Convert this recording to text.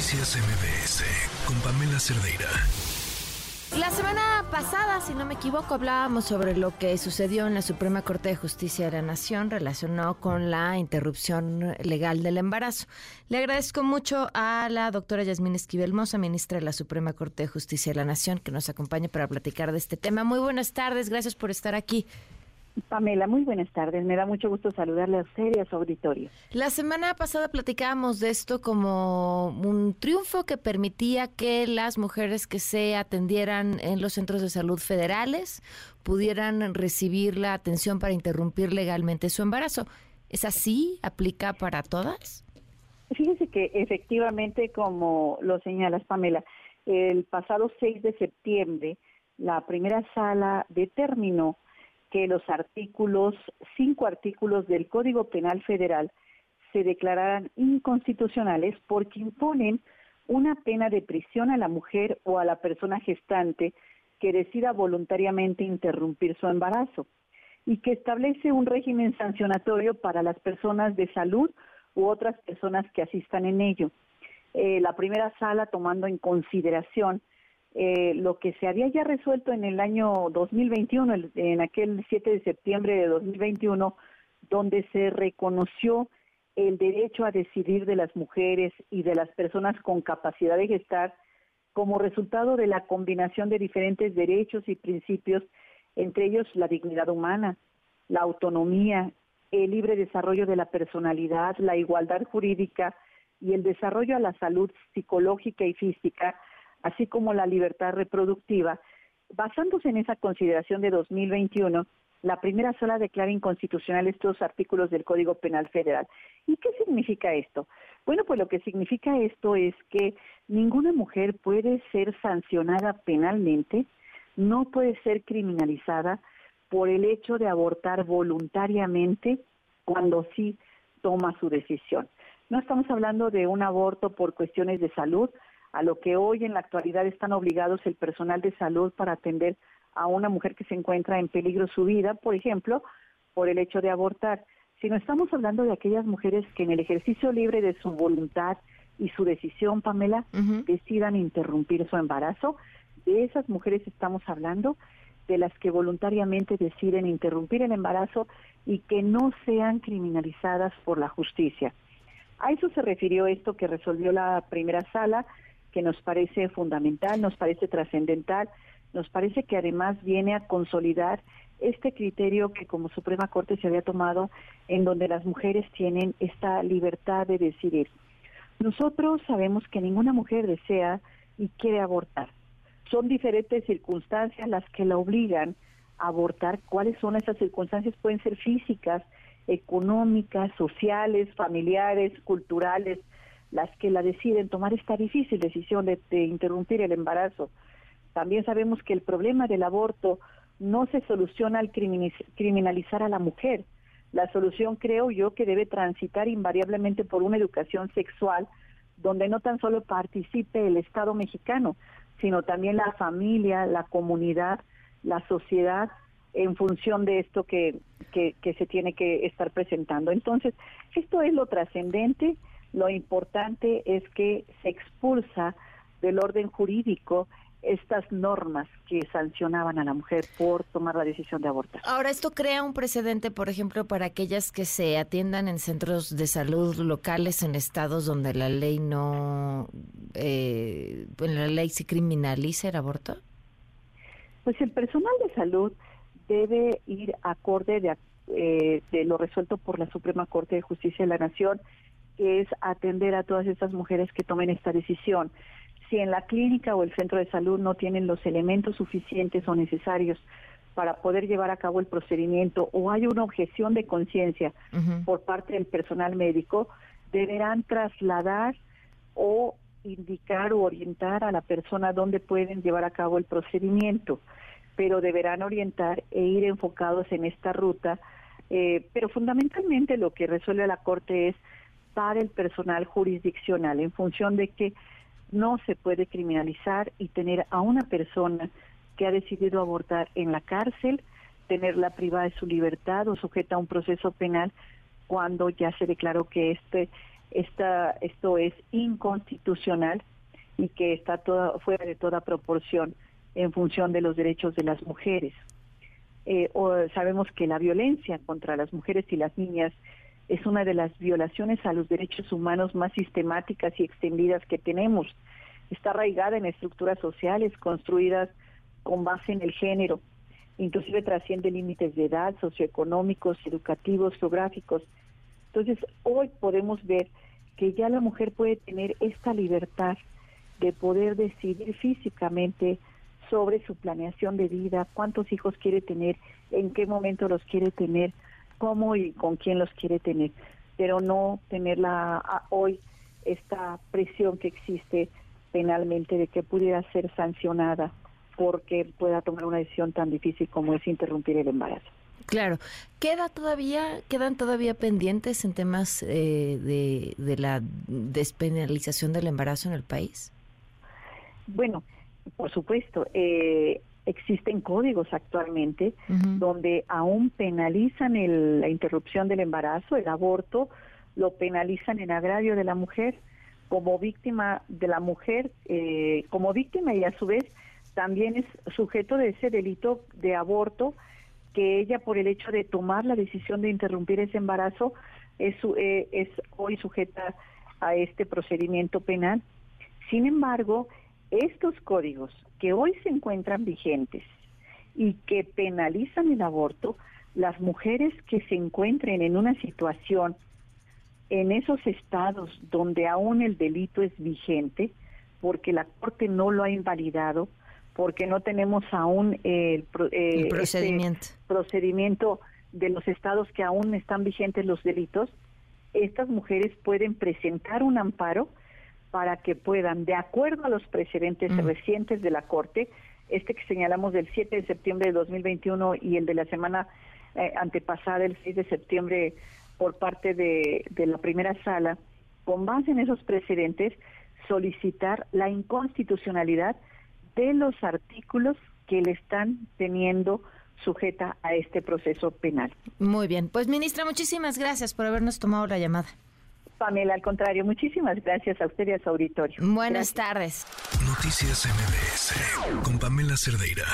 Noticias MBS con Pamela Cerdeira. La semana pasada, si no me equivoco, hablábamos sobre lo que sucedió en la Suprema Corte de Justicia de la Nación relacionado con la interrupción legal del embarazo. Le agradezco mucho a la doctora Yasmín Esquivel Mosa, ministra de la Suprema Corte de Justicia de la Nación, que nos acompañe para platicar de este tema. Muy buenas tardes, gracias por estar aquí. Pamela, muy buenas tardes. Me da mucho gusto saludarle a usted y a su auditorio. La semana pasada platicábamos de esto como un triunfo que permitía que las mujeres que se atendieran en los centros de salud federales pudieran recibir la atención para interrumpir legalmente su embarazo. ¿Es así? ¿Aplica para todas? Fíjese que efectivamente, como lo señalas, Pamela, el pasado 6 de septiembre, la primera sala determinó que los artículos, cinco artículos del Código Penal Federal se declararan inconstitucionales porque imponen una pena de prisión a la mujer o a la persona gestante que decida voluntariamente interrumpir su embarazo y que establece un régimen sancionatorio para las personas de salud u otras personas que asistan en ello. Eh, la primera sala, tomando en consideración eh, lo que se había ya resuelto en el año 2021, en aquel 7 de septiembre de 2021, donde se reconoció el derecho a decidir de las mujeres y de las personas con capacidad de gestar como resultado de la combinación de diferentes derechos y principios, entre ellos la dignidad humana, la autonomía, el libre desarrollo de la personalidad, la igualdad jurídica y el desarrollo a la salud psicológica y física, así como la libertad reproductiva, basándose en esa consideración de 2021, la primera sala declara inconstitucional estos artículos del Código Penal Federal. ¿Y qué significa esto? Bueno, pues lo que significa esto es que ninguna mujer puede ser sancionada penalmente, no puede ser criminalizada por el hecho de abortar voluntariamente cuando sí toma su decisión. No estamos hablando de un aborto por cuestiones de salud, a lo que hoy en la actualidad están obligados el personal de salud para atender a una mujer que se encuentra en peligro su vida, por ejemplo, por el hecho de abortar, sino estamos hablando de aquellas mujeres que en el ejercicio libre de su voluntad y su decisión, Pamela, decidan interrumpir su embarazo. De esas mujeres estamos hablando, de las que voluntariamente deciden interrumpir el embarazo y que no sean criminalizadas por la justicia. A eso se refirió esto que resolvió la primera sala que nos parece fundamental, nos parece trascendental, nos parece que además viene a consolidar este criterio que como Suprema Corte se había tomado en donde las mujeres tienen esta libertad de decidir. Nosotros sabemos que ninguna mujer desea y quiere abortar. Son diferentes circunstancias las que la obligan a abortar. ¿Cuáles son esas circunstancias? Pueden ser físicas, económicas, sociales, familiares, culturales, las que la deciden tomar esta difícil decisión de, interrumpir el embarazo. También sabemos que el problema del aborto no se soluciona al criminalizar a la mujer. La solución creo yo que debe transitar invariablemente por una educación sexual donde no tan solo participe el Estado mexicano, sino también la familia, la comunidad, la sociedad, en función de esto que, que, que se tiene que estar presentando. Entonces, esto es lo trascendente lo importante es que se expulsa del orden jurídico estas normas que sancionaban a la mujer por tomar la decisión de abortar. Ahora, esto crea un precedente, por ejemplo, para aquellas que se atiendan en centros de salud locales en estados donde la ley no, eh, en la ley se criminaliza el aborto. Pues el personal de salud debe ir acorde de, eh, de lo resuelto por la Suprema Corte de Justicia de la Nación es atender a todas estas mujeres que tomen esta decisión. Si en la clínica o el centro de salud no tienen los elementos suficientes o necesarios para poder llevar a cabo el procedimiento o hay una objeción de conciencia por parte del personal médico, deberán trasladar o indicar o orientar a la persona dónde pueden llevar a cabo el procedimiento, pero deberán orientar e ir enfocados en esta ruta. Eh, pero fundamentalmente lo que resuelve la Corte es para el personal jurisdiccional en función de que no se puede criminalizar y tener a una persona que ha decidido abortar en la cárcel, tenerla privada de su libertad o sujeta a un proceso penal cuando ya se declaró que este esta, esto es inconstitucional y que está toda, fuera de toda proporción en función de los derechos de las mujeres. Eh, o sabemos que la violencia contra las mujeres y las niñas es una de las violaciones a los derechos humanos más sistemáticas y extendidas que tenemos. Está arraigada en estructuras sociales construidas con base en el género, inclusive trasciende límites de edad, socioeconómicos, educativos, geográficos. Entonces, hoy podemos ver que ya la mujer puede tener esta libertad de poder decidir físicamente sobre su planeación de vida, cuántos hijos quiere tener, en qué momento los quiere tener, cómo y con quién los quiere tener, pero no tener la, hoy esta presión que existe penalmente de que pudiera ser sancionada porque pueda tomar una decisión tan difícil como es interrumpir el embarazo. Claro, queda todavía quedan todavía pendientes en temas eh, de, de la despenalización del embarazo en el país. Bueno, por supuesto, eh, existen códigos actualmente donde aún penalizan la interrupción del embarazo, el aborto, lo penalizan en agravio de la mujer como víctima de la mujer, eh, como víctima y a su vez también es sujeto de ese delito de aborto que ella por el hecho de tomar la decisión de interrumpir ese embarazo es, eh, es hoy sujeta a este procedimiento penal. Sin embargo, estos códigos que hoy se encuentran vigentes y que penalizan el aborto, las mujeres que se encuentren en una situación en esos estados donde aún el delito es vigente, porque la Corte no lo ha invalidado, porque no tenemos aún el, eh, este procedimiento. procedimiento de los estados que aún están vigentes los delitos, estas mujeres pueden presentar un amparo para que puedan, de acuerdo a los precedentes mm. recientes de la Corte, este que señalamos del 7 de septiembre de 2021 y el de la semana eh, antepasada, el 6 de septiembre, por parte de, de la primera sala, con base en esos precedentes, solicitar la inconstitucionalidad de los artículos que le están teniendo sujeta a este proceso penal. Muy bien, pues ministra, muchísimas gracias por habernos tomado la llamada. Pamela, al contrario, muchísimas gracias a usted y a su auditorio. Buenas tardes. Noticias MBS con Pamela Cerdeira.